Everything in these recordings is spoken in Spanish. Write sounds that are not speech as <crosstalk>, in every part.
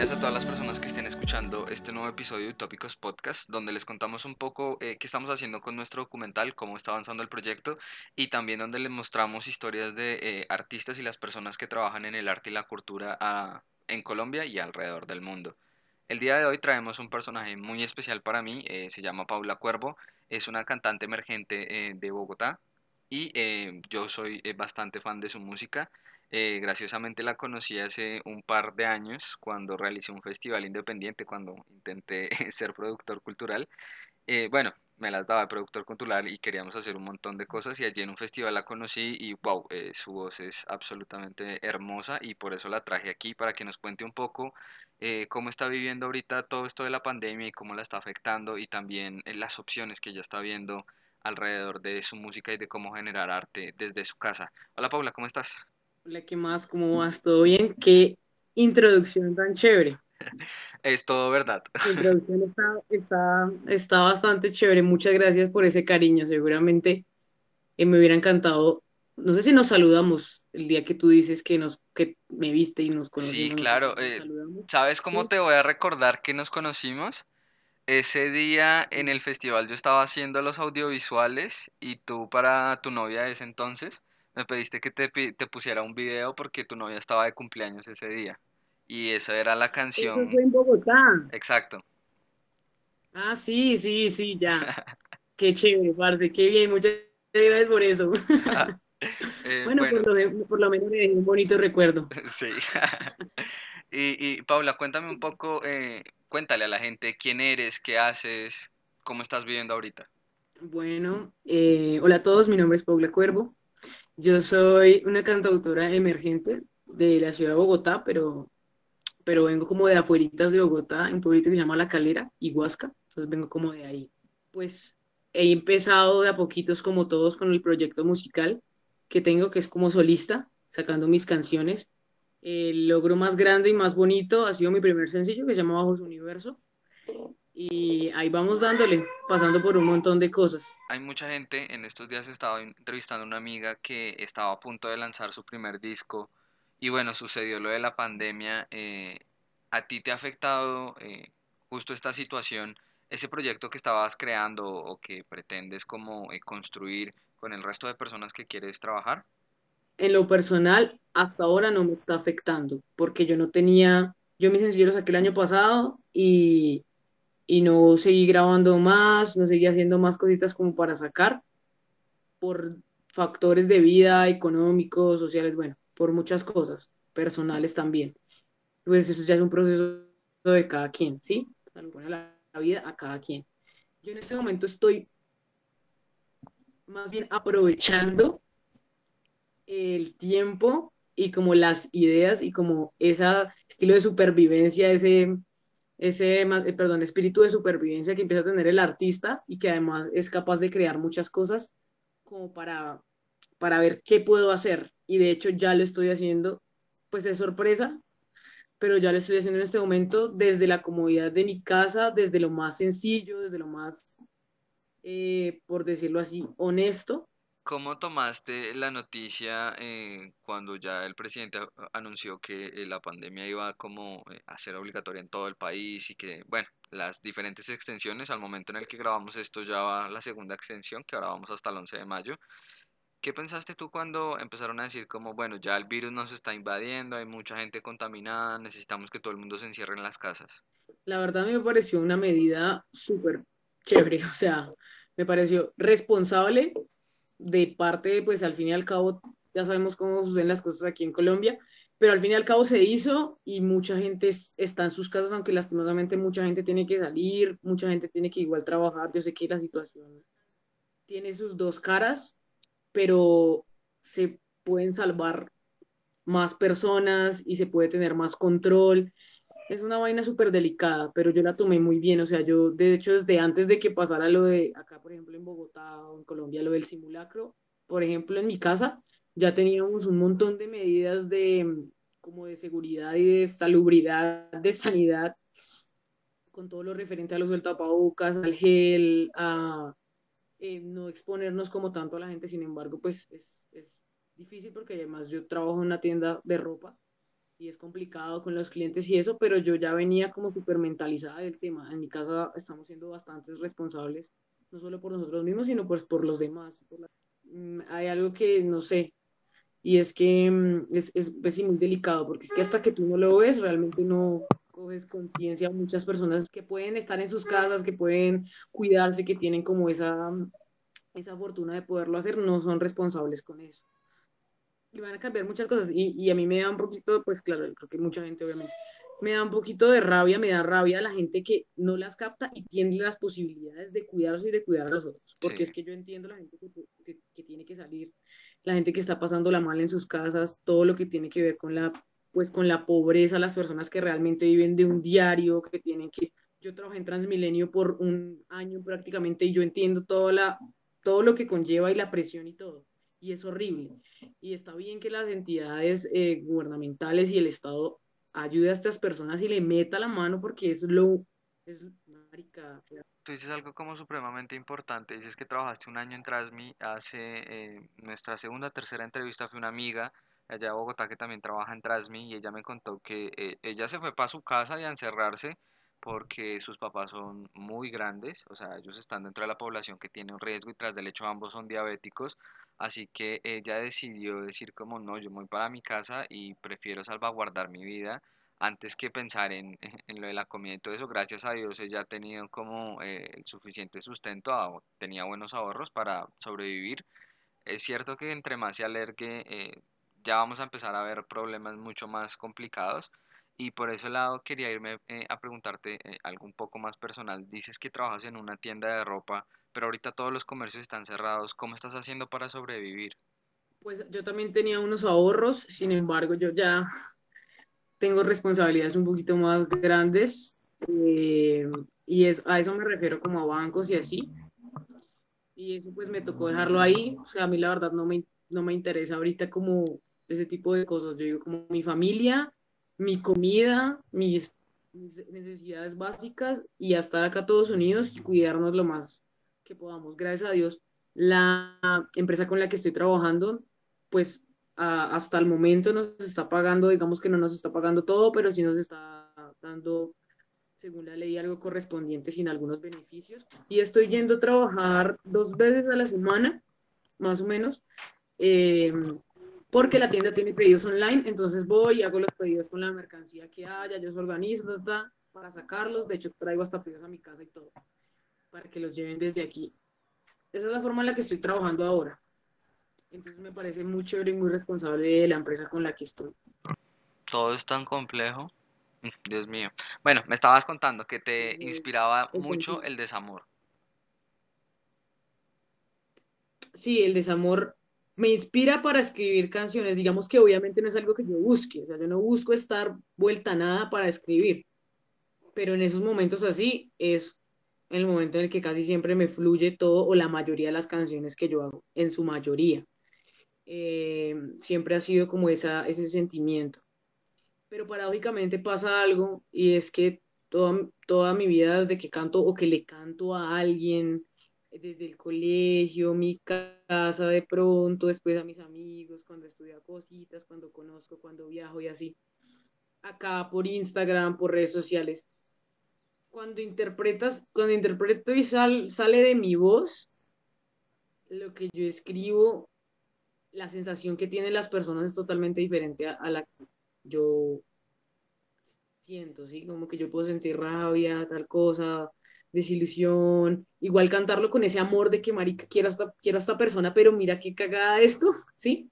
bienvenidas a todas las personas que estén escuchando este nuevo episodio de Utópicos Podcast, donde les contamos un poco eh, qué estamos haciendo con nuestro documental, cómo está avanzando el proyecto y también donde les mostramos historias de eh, artistas y las personas que trabajan en el arte y la cultura ah, en Colombia y alrededor del mundo. El día de hoy traemos un personaje muy especial para mí, eh, se llama Paula Cuervo, es una cantante emergente de Bogotá y yo soy bastante fan de su música. Eh, graciosamente la conocí hace un par de años cuando realicé un festival independiente, cuando intenté <laughs> ser productor cultural. Eh, bueno, me las daba de productor cultural y queríamos hacer un montón de cosas y allí en un festival la conocí y wow, eh, su voz es absolutamente hermosa y por eso la traje aquí para que nos cuente un poco cómo está viviendo ahorita todo esto de la pandemia y cómo la está afectando y también las opciones que ella está viendo alrededor de su música y de cómo generar arte desde su casa. Hola Paula, ¿cómo estás? Hola, ¿qué más? ¿Cómo vas? ¿Todo bien? Qué introducción tan chévere. Es todo verdad. La introducción está, está, bastante chévere. Muchas gracias por ese cariño. Seguramente eh, me hubiera encantado. No sé si nos saludamos el día que tú dices que nos que me viste y nos conocimos. Sí, claro. Eh, ¿Sabes cómo te voy a recordar que nos conocimos? Ese día en el festival yo estaba haciendo los audiovisuales y tú para tu novia de ese entonces me pediste que te, te pusiera un video porque tu novia estaba de cumpleaños ese día. Y esa era la canción. Eso fue en Bogotá. Exacto. Ah, sí, sí, sí, ya. <laughs> qué chévere, parce, qué bien, muchas gracias por eso. <laughs> <laughs> Eh, bueno, Por, lo, menos me un bonito recuerdo. sí. y, y, Paula, cuéntame un poco, eh, cuéntale a la gente quién eres, qué haces, cómo estás viviendo ahorita. Bueno, eh, hola a todos, mi nombre es Paula Cuervo, yo soy una cantautora emergente de la ciudad de Bogotá, pero, pero vengo como de afueritas de Bogotá, en un pueblito que se llama La Calera y Huasca, entonces vengo como de ahí. Pues he empezado de a poquitos como todos con el proyecto musical que tengo, que es como solista, sacando mis canciones. El logro más grande y más bonito ha sido mi primer sencillo que se llama Bajo su Universo y ahí vamos dándole, pasando por un montón de cosas. Hay mucha gente, en estos días he estado entrevistando a una amiga que estaba a punto de lanzar su primer disco y bueno, sucedió lo de la pandemia. Eh, ¿A ti te ha afectado eh, justo esta situación, ese proyecto que estabas creando o que pretendes como eh, construir con el resto de personas que quieres trabajar? En lo personal, hasta ahora no me está afectando, porque yo no tenía, yo mi sencillo lo saqué el año pasado y y no seguí grabando más, no seguí haciendo más cositas como para sacar por factores de vida económicos, sociales, bueno, por muchas cosas, personales también. Pues eso ya es un proceso de cada quien, ¿sí? La, la vida a cada quien. Yo en este momento estoy más bien aprovechando el tiempo y como las ideas y como ese estilo de supervivencia, ese ese, eh, perdón, espíritu de supervivencia que empieza a tener el artista y que además es capaz de crear muchas cosas como para, para ver qué puedo hacer. Y de hecho ya lo estoy haciendo, pues es sorpresa, pero ya lo estoy haciendo en este momento desde la comodidad de mi casa, desde lo más sencillo, desde lo más, eh, por decirlo así, honesto, ¿Cómo tomaste la noticia eh, cuando ya el presidente anunció que eh, la pandemia iba como eh, a ser obligatoria en todo el país y que, bueno, las diferentes extensiones, al momento en el que grabamos esto ya va la segunda extensión, que ahora vamos hasta el 11 de mayo. ¿Qué pensaste tú cuando empezaron a decir como, bueno, ya el virus nos está invadiendo, hay mucha gente contaminada, necesitamos que todo el mundo se encierre en las casas? La verdad me pareció una medida súper chévere, <laughs> o sea, me pareció responsable de parte, pues al fin y al cabo, ya sabemos cómo suceden las cosas aquí en Colombia, pero al fin y al cabo se hizo y mucha gente está en sus casas, aunque lastimosamente mucha gente tiene que salir, mucha gente tiene que igual trabajar. Yo sé que la situación tiene sus dos caras, pero se pueden salvar más personas y se puede tener más control es una vaina súper delicada, pero yo la tomé muy bien. O sea, yo, de hecho, desde antes de que pasara lo de acá, por ejemplo, en Bogotá o en Colombia, lo del simulacro, por ejemplo, en mi casa, ya teníamos un montón de medidas de como de seguridad y de salubridad, de sanidad, con todo lo referente a los del tapabocas, al gel, a eh, no exponernos como tanto a la gente. Sin embargo, pues es, es difícil porque además yo trabajo en una tienda de ropa y es complicado con los clientes y eso, pero yo ya venía como súper mentalizada del tema. En mi casa estamos siendo bastantes responsables, no solo por nosotros mismos, sino pues por los demás. Mm, hay algo que no sé, y es que mm, es, es, es, muy delicado, porque es que hasta que tú no lo ves, realmente no coges conciencia. Muchas personas que pueden estar en sus casas, que pueden cuidarse, que tienen como esa, esa fortuna de poderlo hacer, no son responsables con eso y van a cambiar muchas cosas. Y, y, a mí me da un poquito, pues claro, creo que mucha gente obviamente, me da un poquito de rabia, me da rabia la gente que no las capta y tiene las posibilidades de cuidarse y de cuidar a los otros. Porque es que yo entiendo la gente que, que, que, tiene que salir, la gente que está pasando la mal en sus casas, todo lo que tiene que ver con la, pues con la pobreza, las personas que realmente viven de un diario, que tienen que... Yo trabajé en Transmilenio por un año prácticamente y yo entiendo toda la, todo lo que conlleva y la presión y todo y es horrible. Y está bien que las entidades eh, gubernamentales y el Estado ayude a estas personas y le meta la mano porque es lo... Es. Tú dices algo como supremamente importante, dices que trabajaste un año en Trasmi, hace eh, nuestra segunda, tercera entrevista fue una amiga allá de Bogotá que también trabaja en Trasmi y ella me contó que eh, ella se fue para su casa y a encerrarse porque sus papás son muy grandes, o sea, ellos están dentro de la población que tiene un riesgo y tras del hecho ambos son diabéticos, Así que ella decidió decir como no, yo voy para mi casa y prefiero salvaguardar mi vida antes que pensar en, <laughs> en lo de la comida y todo eso. Gracias a Dios ella ha tenido como eh, el suficiente sustento, tenía buenos ahorros para sobrevivir. Es cierto que entre más se alergue, eh, ya vamos a empezar a ver problemas mucho más complicados. Y por ese lado quería irme eh, a preguntarte algo un poco más personal. Dices que trabajas en una tienda de ropa pero ahorita todos los comercios están cerrados. ¿Cómo estás haciendo para sobrevivir? Pues yo también tenía unos ahorros, sin embargo, yo ya tengo responsabilidades un poquito más grandes eh, y es, a eso me refiero como a bancos y así. Y eso pues me tocó dejarlo ahí. O sea, a mí la verdad no me, no me interesa ahorita como ese tipo de cosas. Yo digo como mi familia, mi comida, mis, mis necesidades básicas y estar acá todos unidos y cuidarnos lo más que podamos. Gracias a Dios, la empresa con la que estoy trabajando, pues hasta el momento nos está pagando, digamos que no nos está pagando todo, pero sí nos está dando, según la ley, algo correspondiente sin algunos beneficios. Y estoy yendo a trabajar dos veces a la semana, más o menos, eh, porque la tienda tiene pedidos online, entonces voy y hago los pedidos con la mercancía que haya, yo se organizo para sacarlos, de hecho traigo hasta pedidos a mi casa y todo para que los lleven desde aquí. Esa es la forma en la que estoy trabajando ahora. Entonces me parece muy chévere y muy responsable de la empresa con la que estoy. Todo es tan complejo. <laughs> Dios mío. Bueno, me estabas contando que te inspiraba mucho el desamor. Sí, el desamor me inspira para escribir canciones. Digamos que obviamente no es algo que yo busque. O sea, yo no busco estar vuelta a nada para escribir. Pero en esos momentos así es el momento en el que casi siempre me fluye todo o la mayoría de las canciones que yo hago, en su mayoría. Eh, siempre ha sido como esa, ese sentimiento. Pero paradójicamente pasa algo y es que toda, toda mi vida desde que canto o que le canto a alguien, desde el colegio, mi casa de pronto, después a mis amigos, cuando estudio cositas, cuando conozco, cuando viajo y así, acá por Instagram, por redes sociales, cuando interpretas, cuando interpreto y sal, sale de mi voz, lo que yo escribo, la sensación que tienen las personas es totalmente diferente a, la que yo siento, ¿sí? Como que yo puedo sentir rabia, tal cosa, desilusión, igual cantarlo con ese amor de que marica quiero a esta, quiero a esta persona, pero mira qué cagada esto, <laughs> ¿sí?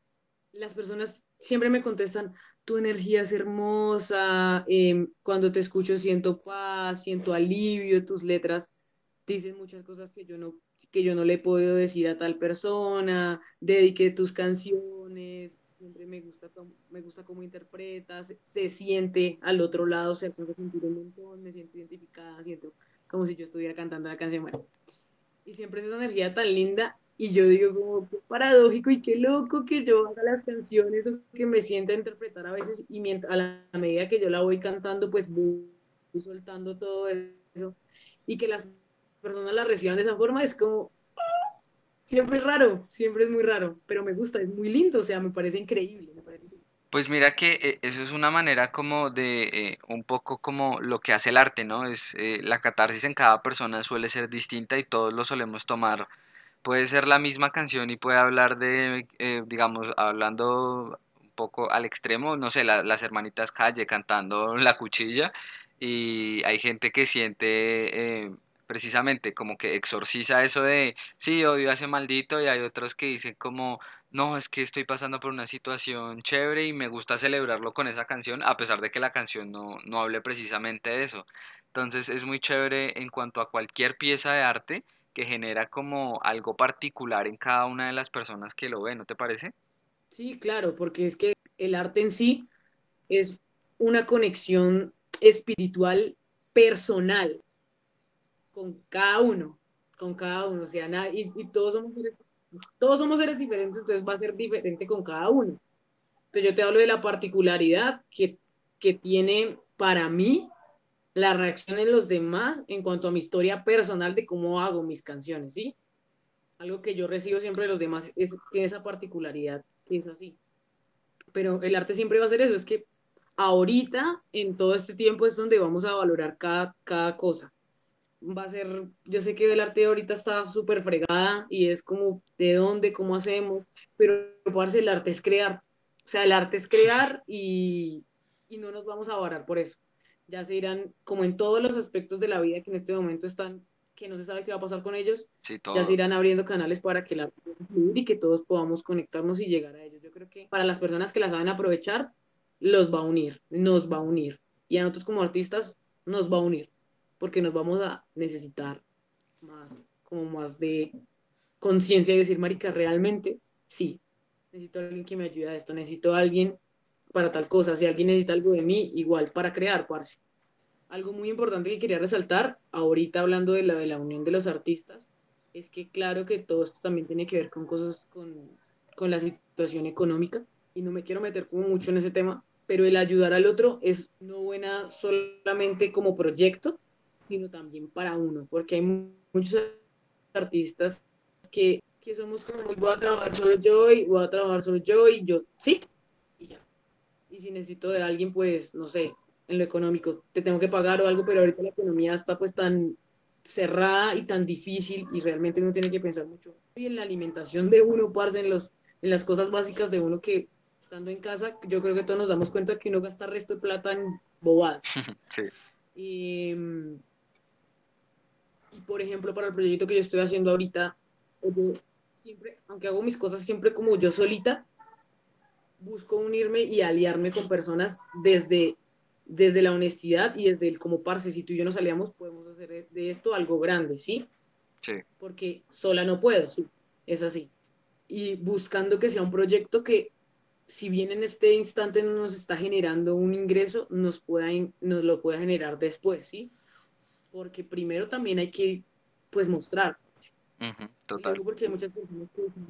Las personas siempre me contestan, tu energía es hermosa, em, cuando te escucho siento paz, siento alivio, tus letras dicen muchas cosas que yo no, que yo no le podido decir a tal persona, dediqué tus canciones, siempre me gusta, me gusta cómo interpretas, se siente al otro lado, se puede sentir un montón, me siento identificada, siento como si yo estuviera cantando la canción, bueno, y siempre es esa energía tan linda y yo digo como qué paradójico y qué loco que yo haga las canciones o que me sienta a interpretar a veces y mientras, a la medida que yo la voy cantando, pues voy soltando todo eso y que las personas la reciban de esa forma es como siempre es raro, siempre es muy raro, pero me gusta, es muy lindo, o sea, me parece increíble, Pues mira que eh, eso es una manera como de eh, un poco como lo que hace el arte, ¿no? Es eh, la catarsis en cada persona suele ser distinta y todos lo solemos tomar. Puede ser la misma canción y puede hablar de, eh, digamos, hablando un poco al extremo, no sé, la- las hermanitas Calle cantando La Cuchilla y hay gente que siente eh, precisamente como que exorciza eso de, sí, odio a ese maldito y hay otros que dicen como no, es que estoy pasando por una situación chévere y me gusta celebrarlo con esa canción, a pesar de que la canción no, no hable precisamente de eso. Entonces es muy chévere en cuanto a cualquier pieza de arte que genera como algo particular en cada una de las personas que lo ve, ¿no te parece? Sí, claro, porque es que el arte en sí es una conexión espiritual personal con cada uno, con cada uno, o sea, y todos somos seres, todos somos seres diferentes, entonces va a ser diferente con cada uno. Pero yo te hablo de la particularidad que, que tiene para mí la reacción en los demás en cuanto a mi historia personal de cómo hago mis canciones, ¿sí? Algo que yo recibo siempre de los demás es, tiene esa particularidad que es así. Pero el arte siempre va a ser eso, es que ahorita, en todo este tiempo, es donde vamos a valorar cada, cada cosa. Va a ser, yo sé que el arte ahorita está súper fregada y es como de dónde, cómo hacemos, pero el arte es crear. O sea, el arte es crear y, y no nos vamos a varar por eso. Ya se irán, como en todos los aspectos de la vida que en este momento están, que no se sabe qué va a pasar con ellos, Sí, ya se irán abriendo canales para que fluir y que todos podamos conectarnos y llegar a ellos. Yo creo que para las personas que la saben aprovechar, los va a unir, nos va a unir. Y a nosotros como artistas nos va a unir, porque nos vamos a necesitar más, como más de conciencia y decir, marica, realmente, sí, necesito a alguien que me ayude a esto, necesito a alguien para tal cosa, si alguien necesita algo de mí, igual, para crear, parce. Algo muy importante que quería resaltar, ahorita hablando de la, de la unión de los artistas, es que claro que todo esto también tiene que ver con cosas, con, con la situación económica, y no me quiero meter como mucho en ese tema, pero el ayudar al otro es no buena solamente como proyecto, sino también para uno, porque hay mu- muchos artistas que, que somos como, "Uy, voy a trabajar solo yo y voy a trabajar solo yo y yo, sí. Y si necesito de alguien, pues, no sé, en lo económico, te tengo que pagar o algo, pero ahorita la economía está pues tan cerrada y tan difícil y realmente uno tiene que pensar mucho y en la alimentación de uno, parce, en los, en las cosas básicas de uno que estando en casa, yo creo que todos nos damos cuenta que uno gasta resto de plata en bobadas. <laughs> Sí, Y, y por ejemplo, para el proyecto que yo estoy haciendo ahorita, yo siempre, aunque hago mis cosas siempre como yo solita, busco unirme y aliarme con personas desde, desde la honestidad y desde el como parce, si tú y yo nos aliamos, podemos hacer de esto algo grande, ¿sí? sí, Porque sola no puedo, sí, es así. Y buscando que sea un proyecto que, si bien en este instante no nos está generando un ingreso, nos, pueda, in- nos lo pueda generar después, ¿sí? Porque primero también hay que, pues, mostrar. total. porque muchas personas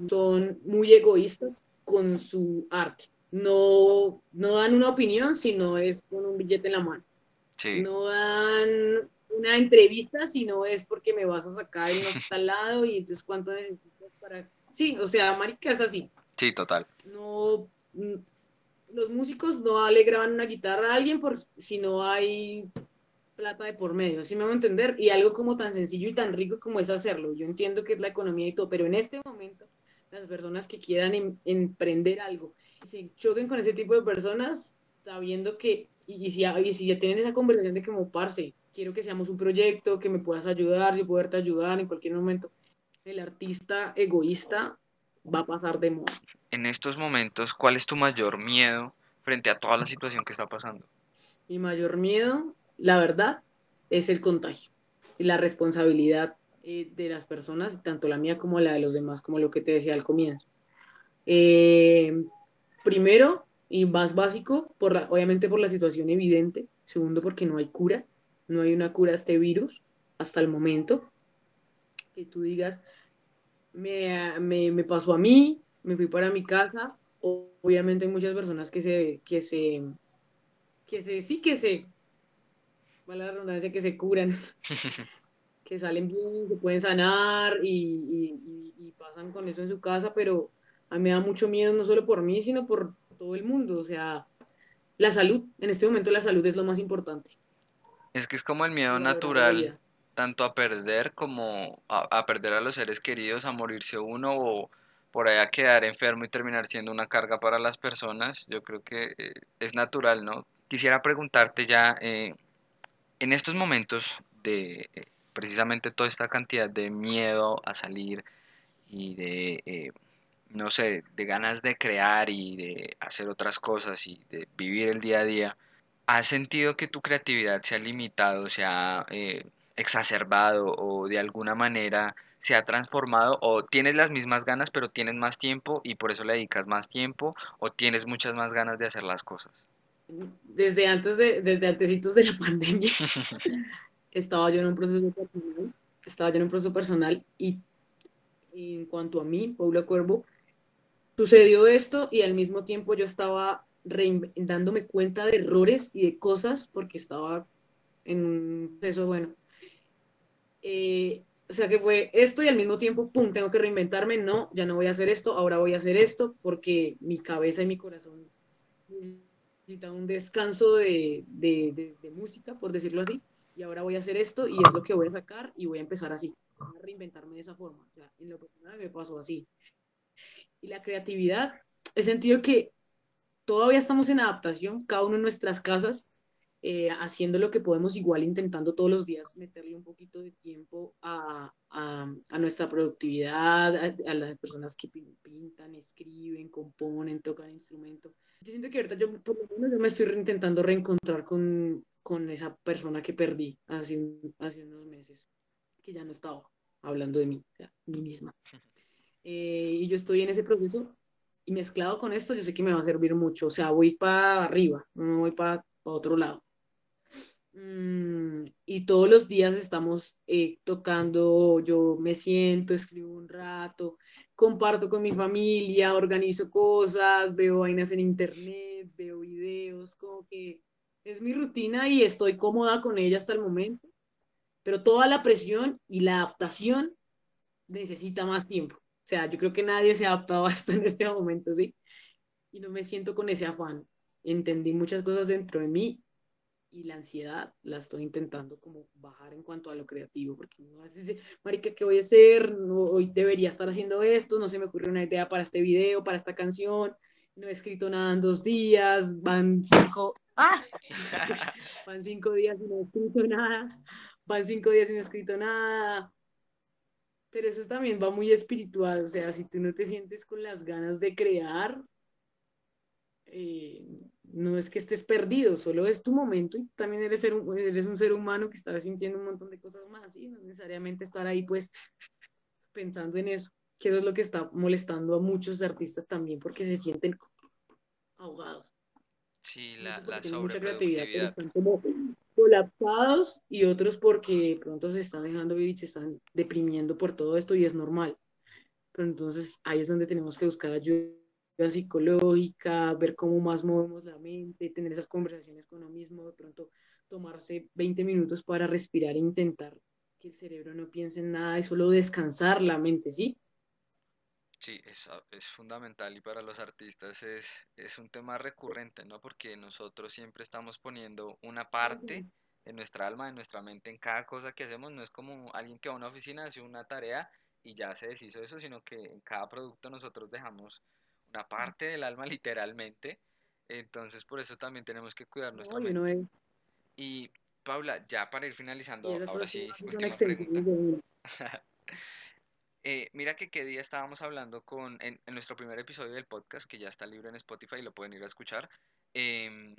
son muy egoístas con su arte. No, no dan una opinión, sino es con un billete en la mano. Sí, No dan una entrevista, sino es porque me vas a sacar en <laughs> tal lado y entonces cuánto necesitas para... Sí, o sea, marica, es así. sí, total. No, mm, los músicos no le graban una guitarra a alguien por si no hay plata de por medio, ¿sí me van a entender? Y algo como tan sencillo y tan rico como es hacerlo. Yo entiendo que es la economía y todo, pero en este momento, las personas que quieran em- emprender algo, se choquen con ese tipo de personas, sabiendo que, y, y si, y si ya tienen esa conversación de que como, parce, quiero que seamos un proyecto, que me puedas ayudar, yo poderte ayudar en cualquier momento, el artista egoísta va a pasar de moda. En estos momentos, ¿cuál es tu mayor miedo frente a toda la situación que está pasando? Mi mayor miedo, la verdad, es el contagio y la responsabilidad eh, de las personas, tanto la mía como la de los demás, como lo que te decía al comienzo. Eh, primero y más básico, por la- obviamente por la situación evidente. Segundo, porque no hay cura, no hay una cura a este virus hasta el momento. Que tú digas, me, me, me pasó a mí, me fui para mi casa. Obviamente hay muchas personas que se, que se, que se, sí que se, vale la redundancia, que se curan, <laughs> que salen bien, que pueden sanar y, y- y- pasan con eso en su casa, pero a mí me da mucho miedo no solo por mí, sino por todo el mundo, o sea, la salud, en este momento la salud es lo más importante. Es que es como el miedo natural, tanto a perder como a, perder a los seres queridos, a morirse uno o por ahí a quedar enfermo y terminar siendo una carga para las personas. Yo creo que eh, es natural, ¿no? Quisiera preguntarte ya, eh, en estos momentos de precisamente toda esta cantidad de miedo a salir y de no sé, de ganas de crear y de hacer otras cosas y de vivir el día a día, ¿has sentido que tu creatividad se ha limitado, se ha eh, exacerbado o de alguna manera se ha transformado o tienes las mismas ganas pero tienes más tiempo y por eso le dedicas más tiempo o tienes muchas más ganas de hacer las cosas? Desde antes de, desde antecitos de la <laughs> pandemia, <laughs> estaba yo en un proceso personal, estaba yo en un proceso personal y en cuanto a mí, Paula Cuervo, sucedió esto y al mismo tiempo yo estaba dándome cuenta de errores y de cosas porque estaba en un proceso, bueno. Eh, o sea que fue esto y al mismo tiempo, ¡pum!, tengo que reinventarme, no, ya no voy a hacer esto, ahora voy a hacer esto porque mi cabeza y mi corazón necesitan un descanso de, de, de, música, por decirlo así, y ahora voy a hacer esto y es lo que voy a sacar y voy a empezar así, a reinventarme de esa forma. O sea, en lo personal me pasó así y la creatividad, he sentido que todavía estamos en adaptación, cada uno en nuestras casas, eh, haciendo lo que podemos, igual intentando todos los días meterle un poquito de tiempo a, a, a nuestra productividad, a, las personas que pintan, escriben, componen, tocan instrumentos. Yo siento que ahorita yo, por lo menos, yo me estoy intentando reencontrar con, con esa persona que perdí hace, hace unos meses, que ya no estaba hablando de mí, o mí misma. Eh, y yo estoy en ese proceso y mezclado con esto, yo sé que me va a servir mucho. O sea, voy para arriba, no voy para otro lado. Mm, y todos los días estamos eh, tocando, yo me siento, escribo un rato, comparto con mi familia, organizo cosas, veo vainas en internet, veo videos, como que es mi rutina y estoy cómoda con ella hasta el momento. Pero toda la presión y la adaptación necesita más tiempo. O sea, yo creo que nadie se ha adaptado a en este momento, ¿sí? Y no me siento con ese afán. Entendí muchas cosas dentro de mí y la ansiedad la estoy intentando como bajar en cuanto a lo creativo, porque veces dice, marica, ¿qué voy a hacer? hoy debería estar haciendo esto, no se me ocurrió una idea para este video, para esta canción, no he escrito nada en dos días, van cinco, ¡ah! <laughs> van cinco días y no he escrito nada, van cinco días y no he escrito nada, pero eso también va muy espiritual, o sea, si tú no te sientes con las ganas de crear, eh, no es que estés perdido, solo es tu momento y también eres, ser, eres un ser humano que está sintiendo un montón de cosas más, y no necesariamente estar ahí pues <laughs> pensando en eso, que eso es lo que está molestando a muchos artistas también porque se sienten ahogados. Sí, la, la sobreproductividad colapsados y otros porque pronto se están dejando vivir y se están deprimiendo por todo esto y es normal. Pero entonces ahí es donde tenemos que buscar ayuda psicológica, ver cómo más movemos la mente, tener esas conversaciones con uno mismo, de pronto tomarse 20 minutos para respirar e intentar que el cerebro no piense en nada y solo descansar la mente, ¿sí? Sí, es, es fundamental y para los artistas es, es un tema recurrente, ¿no? Porque nosotros siempre estamos poniendo una parte de nuestra alma, de nuestra mente en cada cosa que hacemos. No es como alguien que va a una oficina, hace una tarea y ya se deshizo eso, sino que en cada producto nosotros dejamos una parte del alma <laughs> literalmente. Entonces por eso también tenemos que cuidar nuestra mente. Y Paula, ya para ir finalizando, ahora sí, última pregunta. <laughs> Eh, mira que qué día estábamos hablando con, en, nuestro primer episodio del podcast, que ya está libre en Spotify y lo pueden ir a escuchar. Em,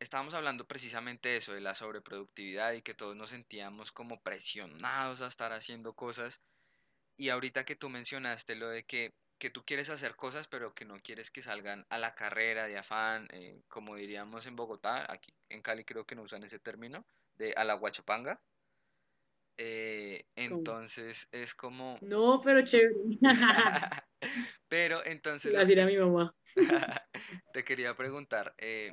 estábamos hablando precisamente de eso, de la sobreproductividad y que todos nos sentíamos como presionados a estar haciendo cosas. Y ahorita que tú mencionaste lo de que, que tú quieres hacer cosas, pero que no quieres que salgan a la carrera de afán, eh, como diríamos en Bogotá, aquí en Cali creo que no usan ese término, de a la guachapanga. Eh, entonces es como... No, pero chévere. <laughs> <laughs> pero entonces... a mi mamá. <laughs> te quería preguntar, eh,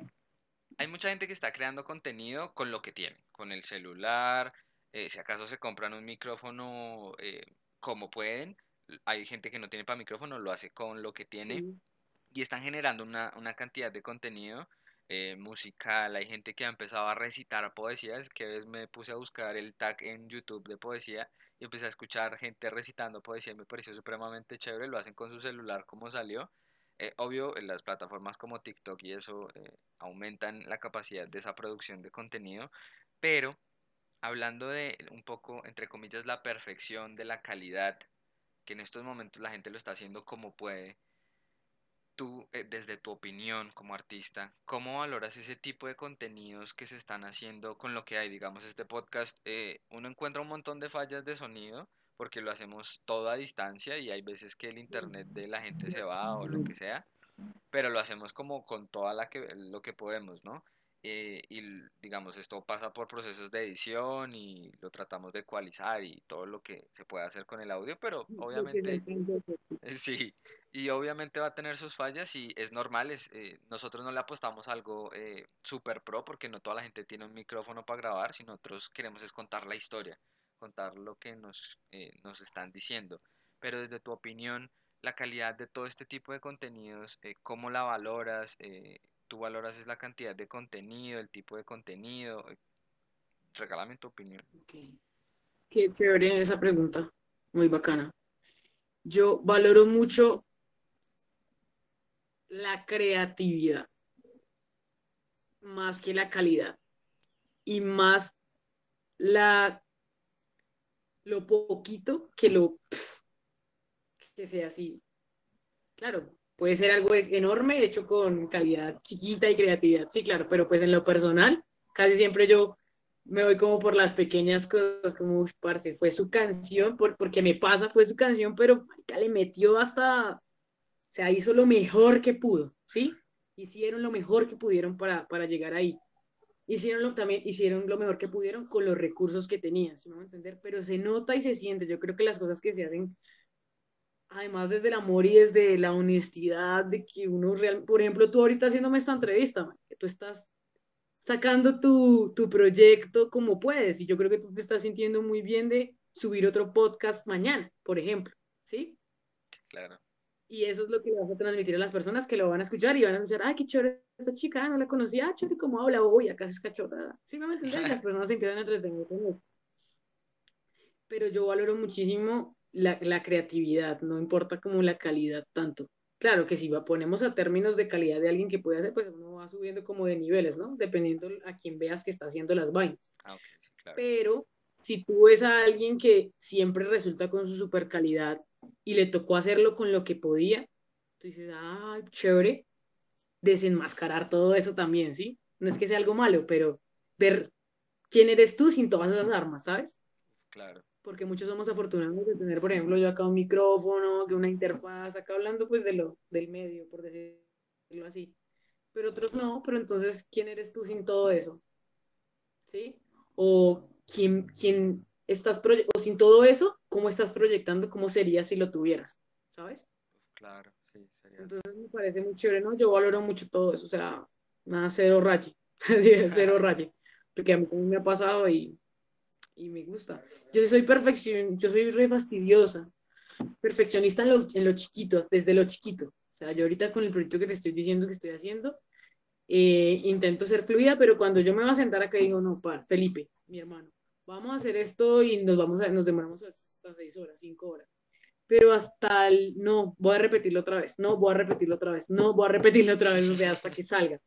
hay mucha gente que está creando contenido con lo que tiene, con el celular, eh, si acaso se compran un micrófono como pueden, hay gente que no tiene para micrófono, lo hace con lo que tiene. y están generando una, una cantidad de contenido eh, musical, hay gente que ha empezado a recitar poesías, que veces me puse a buscar el tag en YouTube de poesía y empecé a escuchar gente recitando poesía y me pareció supremamente chévere, lo hacen con su celular como salió. Eh, obvio, en las plataformas como TikTok y eso eh, aumentan la capacidad de esa producción de contenido, pero hablando de un poco, entre comillas, la perfección de la calidad, que en estos momentos la gente lo está haciendo como puede, tú, eh, desde tu opinión como artista, ¿cómo valoras ese tipo de contenidos que se están haciendo con lo que hay? Digamos, este podcast, eh, uno encuentra un montón de fallas de sonido porque lo hacemos todo a distancia y hay veces que el internet de la gente se va o lo que sea, pero lo hacemos como con toda la que, lo que podemos, ¿no? Eh, y digamos, esto pasa por procesos de edición y lo tratamos de ecualizar y todo lo que se puede hacer con el audio, pero obviamente <laughs> sí, y obviamente va a tener sus fallas y es normal, es, eh, nosotros no le apostamos algo eh, super pro porque no toda la gente tiene un micrófono para grabar, sino nosotros queremos es contar la historia, contar lo que nos, nos están diciendo, pero desde tu opinión, la calidad de todo este tipo de contenidos, ¿cómo la valoras? Tú valoras es la cantidad de contenido, el tipo de contenido. Eh, regálame tu opinión. Qué chévere esa pregunta, muy bacana. Yo valoro mucho la creatividad más que la calidad y más la lo poquito que lo que sea así. Claro, puede ser algo enorme hecho con calidad chiquita y creatividad, sí, claro, pero pues en lo personal, casi siempre yo me voy como por las pequeñas cosas, como, uff, parce, fue su canción, por, porque me pasa, fue su canción, pero le metió hasta, o sea, hizo lo mejor que pudo, ¿sí? Hicieron lo mejor que pudieron para, para llegar ahí. Hicieron lo, también hicieron lo mejor que pudieron con los recursos que tenían, ¿sí me a entender? Pero se nota y se siente. Yo creo que las cosas que se hacen además desde el amor y desde la honestidad de que uno real, por ejemplo, tú ahorita haciéndome esta entrevista, que tú estás sacando tu, tu proyecto como puedes y yo creo que tú te estás sintiendo muy bien de subir otro podcast mañana, por ejemplo, ¿sí? Claro. Y eso es lo que vas a transmitir a las personas que lo van a escuchar y van a escuchar, ay, qué chévere esta chica, no la conocía, ah, chévere cómo habla, hoy acá es cachota. ¿Sí me? Y las <laughs> personas se empiezan a entretener con Pero yo valoro muchísimo la, la, creatividad, no importa como la calidad tanto. Claro que si va, ponemos a términos de calidad de alguien que puede hacer, pues uno va subiendo como de niveles, ¿no? Dependiendo a quien veas que está haciendo las vainas. Ah, Pero si tú ves a alguien que siempre resulta con su super calidad y le tocó hacerlo con lo que podía, tú dices, ah, chévere, desenmascarar todo eso también, ¿sí? No es que sea algo malo, pero ver quién eres tú sin todas esas armas, ¿sabes? Claro porque muchos somos afortunados de tener, por ejemplo, yo acá un micrófono, que una interfaz, acá hablando pues de lo, del medio, por decirlo así. Pero otros no, pero entonces, ¿quién eres tú sin todo eso? ¿Sí? O quién, quién estás o sin todo eso, ¿cómo estás proyectando? ¿Cómo sería si lo tuvieras? ¿Sabes? Claro, sí, sería. Entonces me parece muy chévere, ¿no? Yo valoro mucho todo eso, o sea, nada, cero raye, <laughs> cero raye, porque a mí me ha pasado y y me gusta. Yo soy perfección, yo soy re fastidiosa, perfeccionista en lo, en lo chiquito, desde lo chiquito. O sea, yo ahorita con el proyecto que te estoy diciendo que estoy haciendo, eh, intento ser fluida, pero cuando yo me voy a sentar acá digo, no, para, Felipe, mi hermano, vamos a hacer esto y nos vamos a, nos demoramos hasta seis horas, cinco horas. Pero hasta el, no, voy a repetirlo otra vez, no, voy a repetirlo otra vez, no, voy a repetirlo otra vez, o sea, hasta que salga.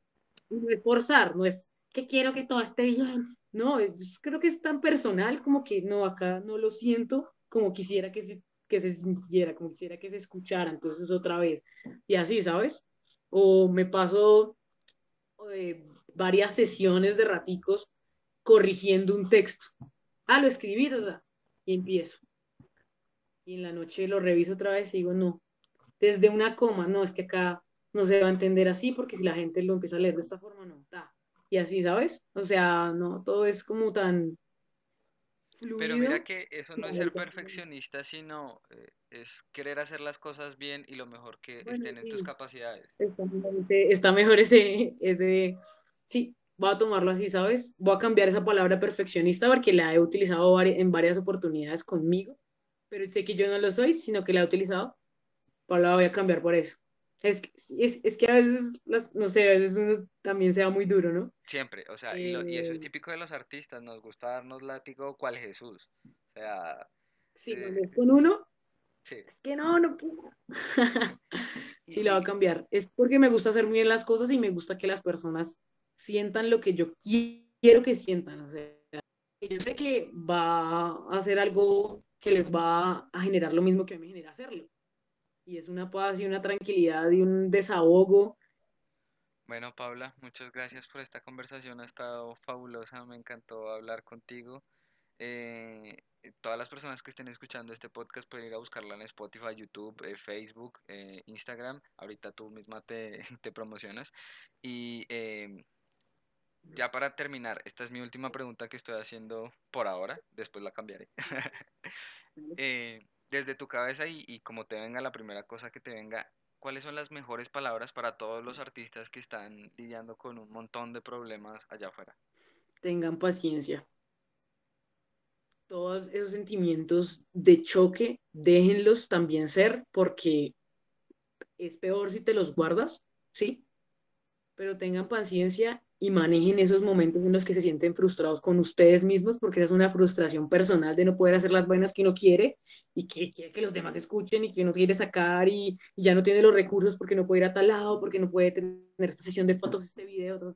no es forzar, no es que quiero que todo esté bien, no, creo que es tan personal como que no, acá no lo siento como quisiera que se, que se sintiera, como quisiera que se escuchara, entonces otra vez. Y así, ¿sabes? O me paso eh, varias sesiones de raticos corrigiendo un texto. Ah, lo escribí, ¿verdad? Y empiezo. Y en la noche lo reviso otra vez y digo, no, desde una coma, no, es que acá no se va a entender así porque si la gente lo empieza a leer de esta forma, no, está y así, ¿sabes? O sea, no, todo es como tan fluido. Pero mira que eso no es ser perfeccionista, sino eh, es querer hacer las cosas bien y lo mejor que estén en tus capacidades. Está mejor, ese, ese, sí, voy a tomarlo así, ¿sabes? Voy a cambiar esa palabra perfeccionista porque la he utilizado en varias oportunidades conmigo, pero sé que yo no lo soy, sino que la he utilizado, pero la voy a cambiar por eso. Es que, es, es que a veces, las, no sé, a veces uno también se va muy duro, ¿no? Siempre, o sea, y, lo, y eso es Eh, típico de los artistas, nos gusta darnos látigo cual Jesús. O sea, sí, cuando eh, es con uno, sí. es que no, no puedo. <laughs> Sí, lo va a cambiar. Es porque me gusta hacer muy bien las cosas y me gusta que las personas sientan lo que yo qui- quiero que sientan. O sea, yo sé que va a hacer algo que les va a generar lo mismo que a mí me genera hacerlo. Y es una paz y una tranquilidad y un desahogo. bueno, Paula, muchas gracias por esta conversación, ha estado fabulosa, me encantó hablar contigo. Eh, todas las personas que estén escuchando este podcast pueden ir a buscarla en Spotify, YouTube, eh, Facebook, eh, Instagram. Ahorita tú misma te, <laughs> te promocionas. Y em, ya para terminar, esta es mi última pregunta que estoy haciendo por ahora, después la cambiaré. <laughs> Desde tu cabeza y, y como te venga la primera cosa que te venga, ¿cuáles son las mejores palabras para todos los artistas que están lidiando con un montón de problemas allá afuera? Tengan paciencia. Todos esos sentimientos de choque, déjenlos también ser porque es peor si te los guardas, ¿sí? pero tengan paciencia y manejen esos momentos en los que se sienten frustrados con ustedes mismos, porque esa es una frustración personal de no poder hacer las vainas que uno quiere y que quiere que los demás escuchen y que uno quiere sacar y, y ya no tiene los recursos porque no puede ir a tal lado, porque no puede tener esta sesión de fotos, este video, todo.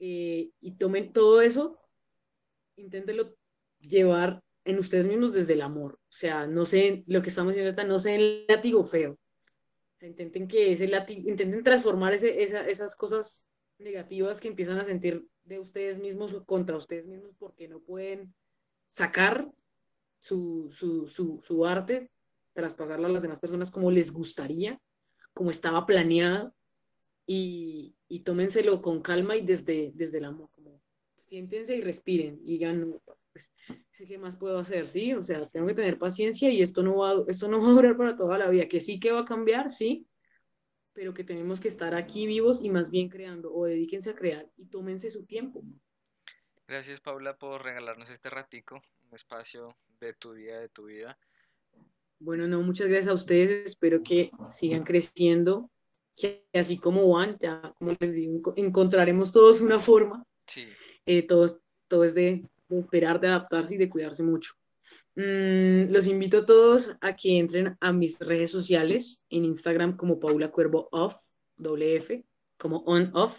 Eh, y tomen todo eso, inténtenlo llevar en ustedes mismos desde el amor. O sea, no sé, lo que estamos diciendo no sé el látigo feo. Intenten que ese lati- intenten transformar ese- esa- esas cosas negativas que empiezan a sentir de ustedes mismos o contra ustedes mismos porque no pueden sacar su, su, su, su arte, traspasarla a las demás personas como les gustaría, como estaba planeado, y, y tómenselo con calma y desde, desde el amor, como siéntense y respiren y digan, "No, pues, ¿qué más puedo hacer? Sí, o sea, tengo que tener paciencia y esto no va, esto no va a durar para toda la vida, que sí que va a cambiar, sí, pero que tenemos que estar aquí vivos y más bien creando, o dedíquense a crear y tómense su tiempo. Gracias, Paula, por regalarnos este ratico, un espacio de tu día, de tu vida. Bueno, no, muchas gracias a ustedes, espero que sigan creciendo, que así como van, ya como les digo, enco- encontraremos todos una forma, Sí, eh, todo, todo es de, de esperar, de adaptarse y de cuidarse mucho. Mm, los invito a todos a que entren a mis redes sociales en Instagram como Paula Cuervo Off, doble F, como on off.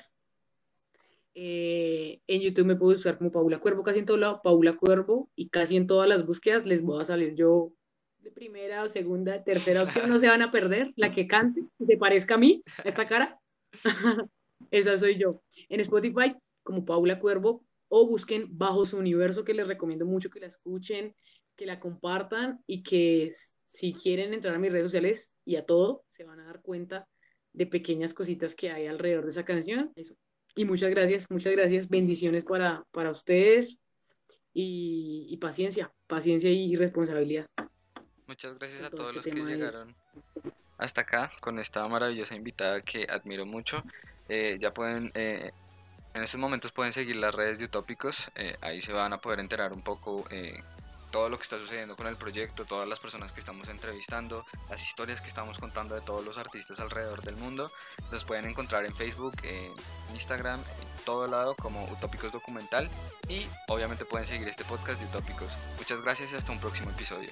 Eh, en YouTube me puedo buscar como Paula Cuervo, casi en todo lado, Paula Cuervo, y casi en todas las búsquedas les voy a salir yo de primera o segunda, tercera opción, no se van a perder, la que cante, se parezca a mí, a esta cara, <laughs> esa soy yo. En Spotify como Paula Cuervo, o busquen Bajo su Universo, que les recomiendo mucho que la escuchen, que la compartan y que si quieren entrar a mis redes sociales y a todo, se van a dar cuenta de pequeñas cositas que hay alrededor de esa canción. Eso. Y muchas gracias, muchas gracias. Bendiciones para, para ustedes y, y paciencia, paciencia y responsabilidad muchas gracias a todo todos este los que de... llegaron hasta acá con esta maravillosa invitada que admiro mucho. Eh, ya pueden, eh, en estos momentos pueden seguir las redes de Utópicos, eh, ahí se van a poder enterar un poco todo lo que está sucediendo con el proyecto, todas las personas que estamos entrevistando, las historias que estamos contando de todos los artistas alrededor del mundo. Los pueden encontrar en Facebook, en Instagram, en todo lado como Utópicos Documental y obviamente pueden seguir este podcast de Utópicos. Muchas gracias y hasta un próximo episodio.